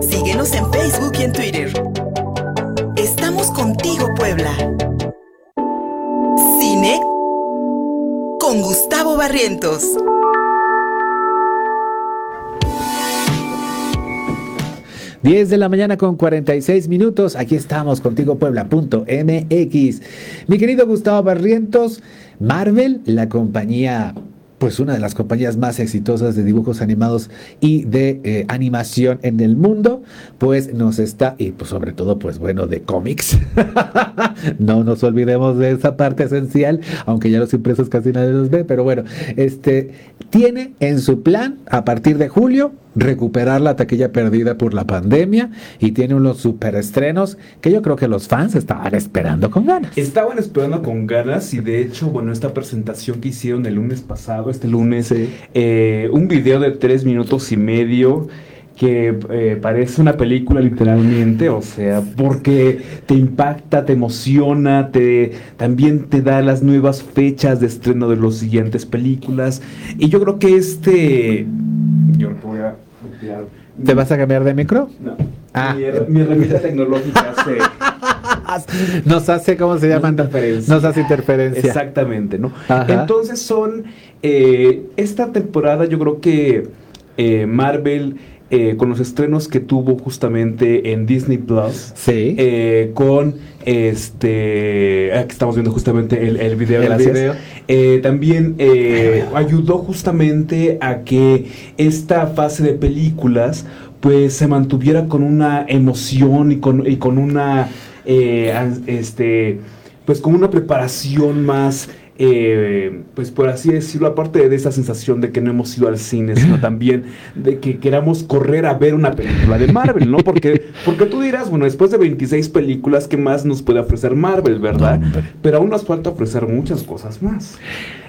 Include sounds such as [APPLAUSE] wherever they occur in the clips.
Síguenos en Facebook y en Twitter. Estamos contigo, Puebla. Cine con Gustavo Barrientos. Diez de la mañana con 46 minutos. Aquí estamos contigo, Puebla.mx. Mi querido Gustavo Barrientos, Marvel, la compañía pues una de las compañías más exitosas de dibujos animados y de eh, animación en el mundo, pues nos está, y pues sobre todo, pues bueno, de cómics. [LAUGHS] no nos olvidemos de esa parte esencial, aunque ya los impresos casi nadie los ve, pero bueno, este tiene en su plan a partir de julio recuperar la taquilla perdida por la pandemia y tiene unos superestrenos que yo creo que los fans estaban esperando con ganas. Estaban esperando con ganas y de hecho, bueno, esta presentación que hicieron el lunes pasado, este lunes, eh, un video de tres minutos y medio que eh, parece una película literalmente, o sea, porque te impacta, te emociona, te también te da las nuevas fechas de estreno de las siguientes películas. Y yo creo que este yo voy a ¿Te vas a cambiar de micro? No. Ah. Mi, herramienta tecnológica hace [LAUGHS] nos hace, ¿cómo se llama? Interferencia. Nos hace interferencia. Exactamente, ¿no? Entonces son, eh, esta temporada yo creo que eh, Marvel eh, con los estrenos que tuvo justamente en Disney Plus. Sí. Eh, con este. Aquí estamos viendo justamente el, el video. El video. Eh, también ayudó justamente a que esta fase de películas pues se mantuviera con una emoción y con, y con una. este. Pues con una preparación más eh, pues por así decirlo, aparte de esa sensación de que no hemos ido al cine, sino [LAUGHS] también de que queramos correr a ver una película de Marvel, ¿no? Porque, porque tú dirás, bueno, después de 26 películas, ¿qué más nos puede ofrecer Marvel, verdad? Pero aún nos falta ofrecer muchas cosas más.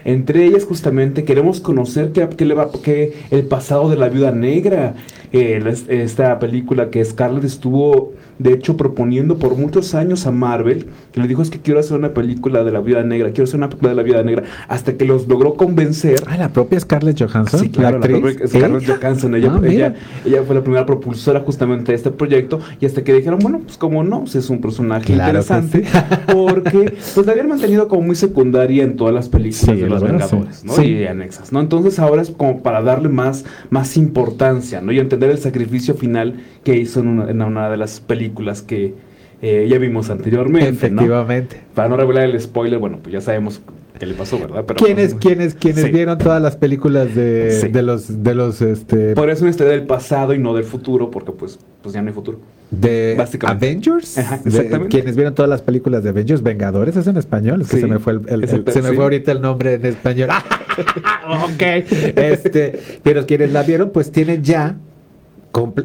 Entre ellas, justamente, queremos conocer qué, qué le va, qué el pasado de la viuda negra, eh, esta película que Scarlett estuvo de hecho proponiendo por muchos años a Marvel, que le dijo es que quiero hacer una película de la vida negra, quiero hacer una película de la vida negra, hasta que los logró convencer. Ah, la propia Scarlett Johansson. Sí, claro, la, propia Scarlett Johansson, ella, ah, ella, ella, fue la primera propulsora justamente de este proyecto, y hasta que dijeron, bueno, pues como no, pues es un personaje interesante, [LAUGHS] porque pues la habían mantenido como muy secundaria en todas las películas de los Vengadores, ¿no? Y anexas, ¿no? Entonces ahora es como para darle más, más importancia, ¿no? Y entender el sacrificio final que hizo en una, en una de las películas que eh, ya vimos anteriormente. Efectivamente. Para no revelar el spoiler, bueno, pues ya sabemos qué le pasó, ¿verdad? Pero, ¿Quiénes, pues, quiénes, vieron todas las películas de, de los, de los, este... Por eso una historia del pasado y no del futuro, porque pues, pues ya no hay futuro. De Avengers, exactamente. quienes vieron todas las películas de Avengers, Vengadores, es en español, es que se me fue el, se me fue ahorita el nombre en español. [LAUGHS] [LAUGHS] ok. Este, pero quienes la vieron, pues tienen ya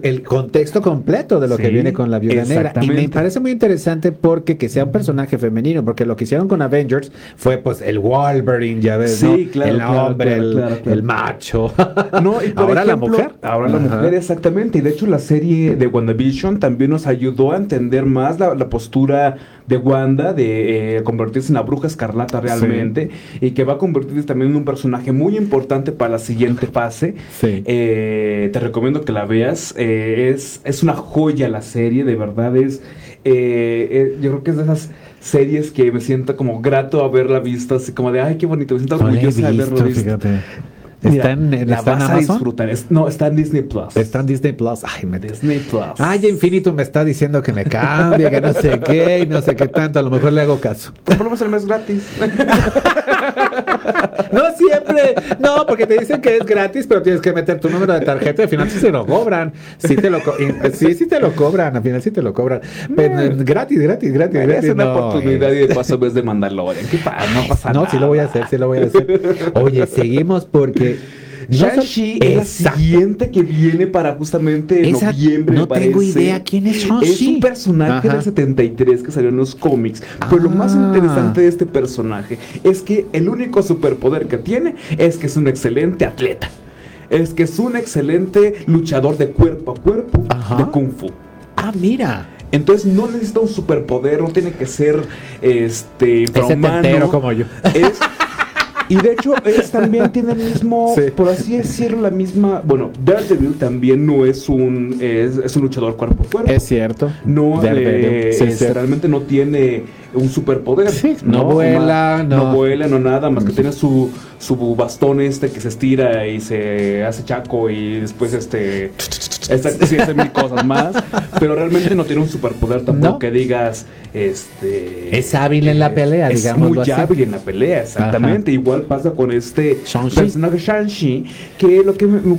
el contexto completo de lo que viene con la viuda negra. Y me parece muy interesante porque que sea un personaje femenino, porque lo que hicieron con Avengers fue pues el Wolverine, ya ves, el hombre, el, macho. [LAUGHS] No, ahora la mujer. Ahora la mujer, exactamente. Y de hecho la serie de WandaVision también nos ayudó a entender más la, postura de Wanda de eh, convertirse en la bruja escarlata realmente y que va a convertirse también en un personaje muy importante para la siguiente fase. Eh, te recomiendo que la veas eh, es, es una joya la serie, de verdad es... Eh, yo creo que es de esas series que me siento como grato haberla visto, así como de, ay, qué bonito, me siento orgulloso de haberlo visto. Está en, la vas a disfrutar. no, está en Disney Plus. Está en Disney Plus. Ay, me Disney Plus. Ay, Infinito me está diciendo que me cambie, que no sé qué, y no sé qué tanto. A lo mejor le hago caso. Ponemos el mes gratis. [LAUGHS] no siempre. No, porque te dicen que es gratis, pero tienes que meter tu número de tarjeta. Al final sí se lo cobran. Sí, te lo sí, sí te lo cobran. Al final sí te lo cobran. Pero, gratis, gratis, gratis. Es una oportunidad y de paso ves de Mandalorian. ¿Qué pasa? No pasa nada. No, sí lo voy a hacer, sí lo voy a hacer. Oye, seguimos porque Shang-Chi es la siguiente que viene para justamente noviembre. No tengo idea quién es Shang-Chi. Es un personaje del 73 que salió en los cómics. Pero lo más ah. interesante de este personaje es que el único superpoder que tiene es que es un excelente atleta. Es que es un excelente luchador de cuerpo a cuerpo de Kung Fu. Ah, mira. Entonces no necesita un superpoder, no tiene que ser este infrahumano. como yo. Es Y de hecho, es, también tiene el mismo, por así decirlo, la misma. Bueno, Daredevil también no es un es, un luchador cuerpo a cuerpo. Es cierto. No, eh, realmente no tiene un superpoder. no, vuela, no. no. vuela, no nada, más que tiene su, su bastón este que se estira y se hace chaco y después este. Sí, hace mil cosas más. Pero realmente no tiene un superpoder tampoco que digas. Este. Es hábil en la pelea, digamos. Es muy hábil en la pelea, exactamente. Igual pasa con este personaje Shang-Chi, que lo que me,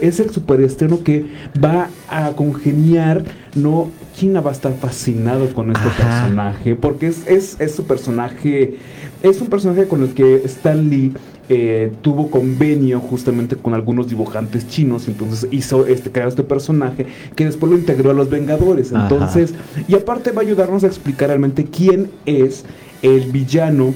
es el superestreno que va a congeniar, ¿no? China va a estar fascinado con este personaje, porque es, es, es su personaje, es un personaje con el que Stan Lee eh, tuvo convenio justamente con algunos dibujantes chinos, entonces hizo este, crear este personaje que después lo integró a los Vengadores. Entonces, y aparte va a ayudarnos a explicar realmente quién es el villano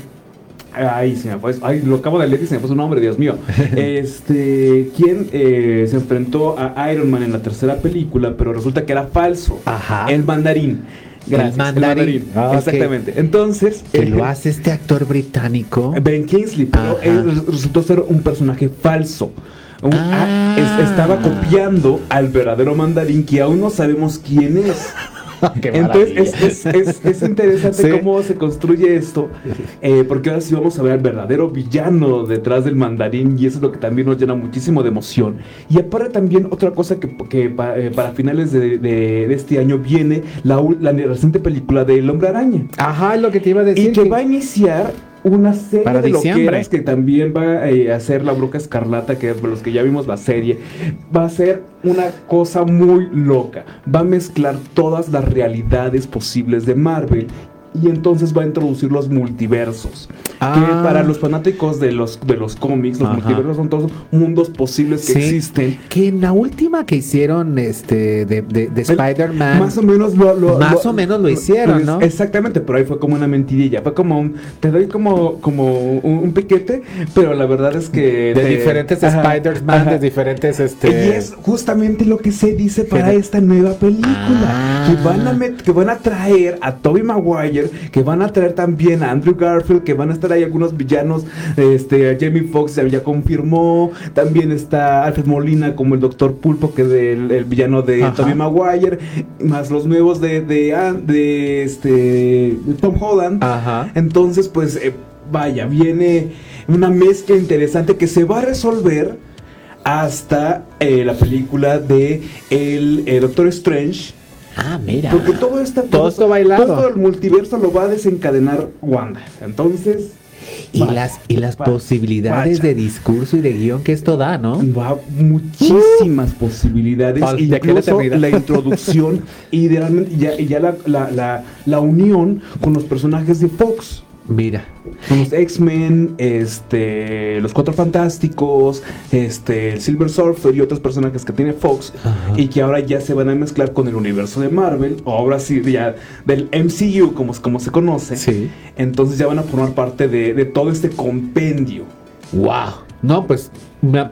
Ay, se me fue. Ay, lo acabo de leer y se me fue su nombre, Dios mío. [LAUGHS] Este, ¿quién eh, se enfrentó a Iron Man en la tercera película, pero resulta que era falso. Ajá. El mandarín. Gracias, el mandarín. Ah, Exactamente. Entonces. Que lo hace este actor británico. Ben Kingsley, pero él resultó ser un personaje falso. Ah, ah. estaba copiando al verdadero mandarín que aún no sabemos quién es. [LAUGHS] Entonces es, interesante cómo se construye esto, eh, porque ahora sí vamos a ver al verdadero villano detrás del mandarín y eso es lo que también nos llena muchísimo de emoción. Y aparte también otra cosa que, eh, para finales de, este año viene la, la reciente película de El Hombre Araña. Ajá, es lo que te iba a decir. Y que va a iniciar una serie Para de loqueras que también va eh, a hacer La Bruja Escarlata, que los que ya vimos la serie, va a ser una cosa muy loca. Va a mezclar todas las realidades posibles de Marvel y entonces va a introducir los multiversos. Que ah. para los fanáticos de los, de los cómics, los multiversos son todos mundos posibles que existen. Que en la última que hicieron este de, de, Spider-Man. Más o menos lo, Más o menos lo hicieron, ¿no? Exactamente, pero ahí fue como una mentidilla. Fue como un. Te doy como, como un, piquete, pero la verdad es que. De diferentes Spider-Man, de diferentes. Este... Y es justamente lo que se dice para esta nueva película. Que, van a que van a traer a Tobey Maguire que van a traer también a Andrew Garfield, que van a estar ahí algunos villanos, este, Jamie Foxx ya, confirmó, también está Alfred Molina como el Doctor Pulpo, que es el, villano de Tobey Maguire, más los nuevos de, de, este, Tom Holland. Entonces, pues, eh, vaya, viene una mezcla interesante que se va a resolver hasta eh, la película de el Doctor Strange Ah, mira. Porque todo, esta, todo, esto bailado. Todo el multiverso lo va a desencadenar Wanda. Entonces. Y las, y las posibilidades de discurso y de guion que esto da, ¿no? Va muchísimas posibilidades. Incluso la introducción y ya, ya la, la, la unión con los personajes de Fox. Mira. los X-Men, este, los Cuatro Fantásticos, este, el Silver Surfer y otros personajes que tiene Fox y que ahora ya se van a mezclar con el universo de Marvel, o ahora sí, ya del MCU como, como se conoce. Sí. Entonces ya van a formar parte de, de todo este compendio. ¡Wow! No, pues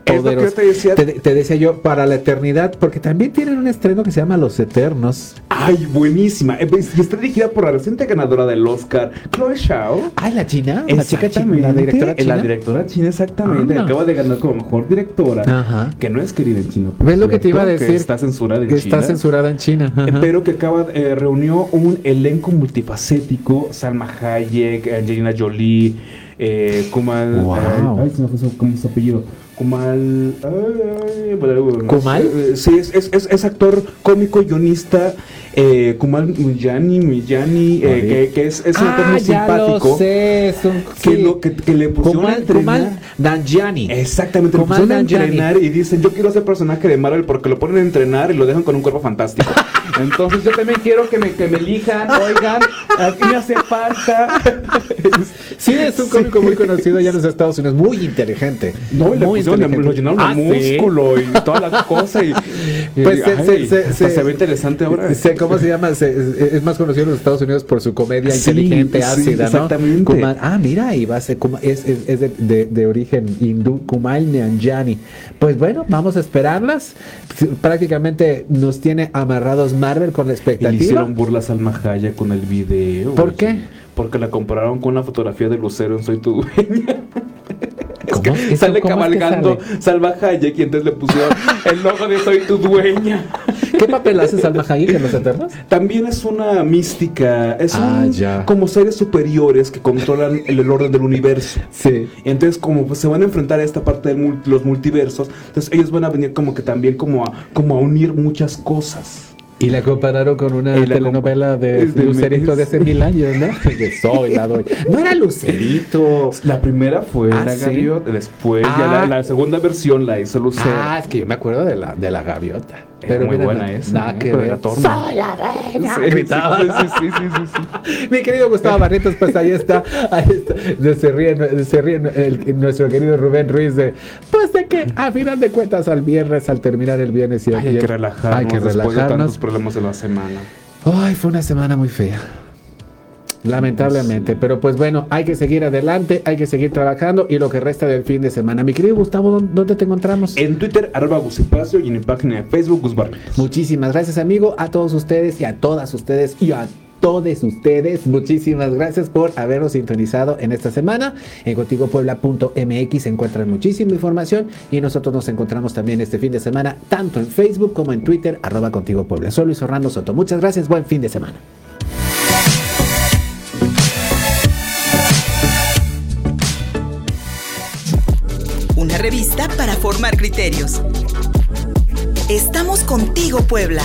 te decía. yo, para la eternidad, porque también tienen un estreno que se llama Los Eternos. Ay, buenísima. Eh, pues, está dirigida por la reciente ganadora del Oscar, Chloe Shao. Ay, la china. La chica china. La directora china. La directora china, exactamente. Acaba de ganar como mejor directora. Ajá. Que no es querida en China. ¿Ves lo que te iba a decir? Que está censurada en que China. está censurada en China. Eh, pero que acaba, eh, reunió un elenco multifacético. Salma Hayek, Angelina Jolie, eh, Kumal. Wow. Ay, se me fue como su apellido. Kumal. ¿Kumal? sí, es, es, es, actor cómico, guionista. Eh, Kumal Millani, Millani, eh, que, es, es un actor muy ah, simpático. Lo sé, es un, que, lo, que, que, le pusieron Kumal, a entrenar. Kumal. Exactamente, Kumal le pusieron a entrenar y dicen: Yo quiero ser personaje de Marvel porque lo ponen a entrenar y lo dejan con un cuerpo fantástico. [LAUGHS] Entonces yo también quiero que me, que me elijan, oigan, aquí me hace falta. sí, es un cómico muy conocido allá en los Estados Unidos, muy inteligente. No, muy. Lo llenaron de ah, músculo y todas las cosas. Y, [LAUGHS] pues se, se, se, se, ve interesante ahora. ¿Cómo se llama? es más conocido en los Estados Unidos por su comedia inteligente, ácida, ¿no? Exactamente. ah, mira, y va a ser, es, es, es de, de, de, origen hindú, Kumal Nanjiani. Pues bueno, vamos a esperarlas. Prácticamente nos tiene amarrados Marvel con la expectativa. Y le hicieron burlas al Mahaya con el video. ¿Por qué? Porque la compararon con una fotografía de Lucero en Soy tu dueña. [LAUGHS] Es que sale cabalgando Salva Hayek y entonces le pusieron [LAUGHS] el logo de Soy tu dueña. [LAUGHS] ¿Qué papel hace Salma Hayek en Los Eternos? También es una mística, es ah, como seres superiores que controlan el, orden del universo. Sí. Entonces, como pues, se van a enfrentar a esta parte de los multiversos, entonces ellos van a venir como que también como a, como a unir muchas cosas. Y la compararon con una telenovela [LAUGHS] de, Lucerito de hace mil años, ¿no? [LAUGHS] soy la doy. No era Lucerito. La primera fue ah, la gaviota, después ya ah. la, segunda versión la hizo Lucero. Ah, es que yo me acuerdo de la, de la gaviota. Pero muy buena es. Nada que ver. Soy la reina. Sí, sí, sí, sí, [LAUGHS] Mi querido Gustavo Barrientos, pues ahí está. Ahí está. Se ríe, se ríe nuestro querido Rubén Ruiz de, pues de que a final de cuentas al viernes, al terminar el viernes y hay que relajarnos. Hay que relajarnos. Problemas de la semana. Ay, fue una semana muy fea. Lamentablemente, pero pues bueno, hay que seguir adelante, hay que seguir trabajando y lo que resta del fin de semana. Mi querido Gustavo, ¿dónde te encontramos? En Twitter, arroba Gusipacio y en mi página de Facebook, Gus Muchísimas gracias, amigo, a todos ustedes y a todas ustedes y a todos ustedes. Muchísimas gracias por habernos sintonizado en esta semana. En contigopuebla.mx se encuentran muchísima información y nosotros nos encontramos también este fin de semana, tanto en Facebook como en Twitter, arroba contigo Puebla. Soy Luis Orlando Soto. Muchas gracias, buen fin de semana. Una revista para formar criterios. Estamos contigo, Puebla.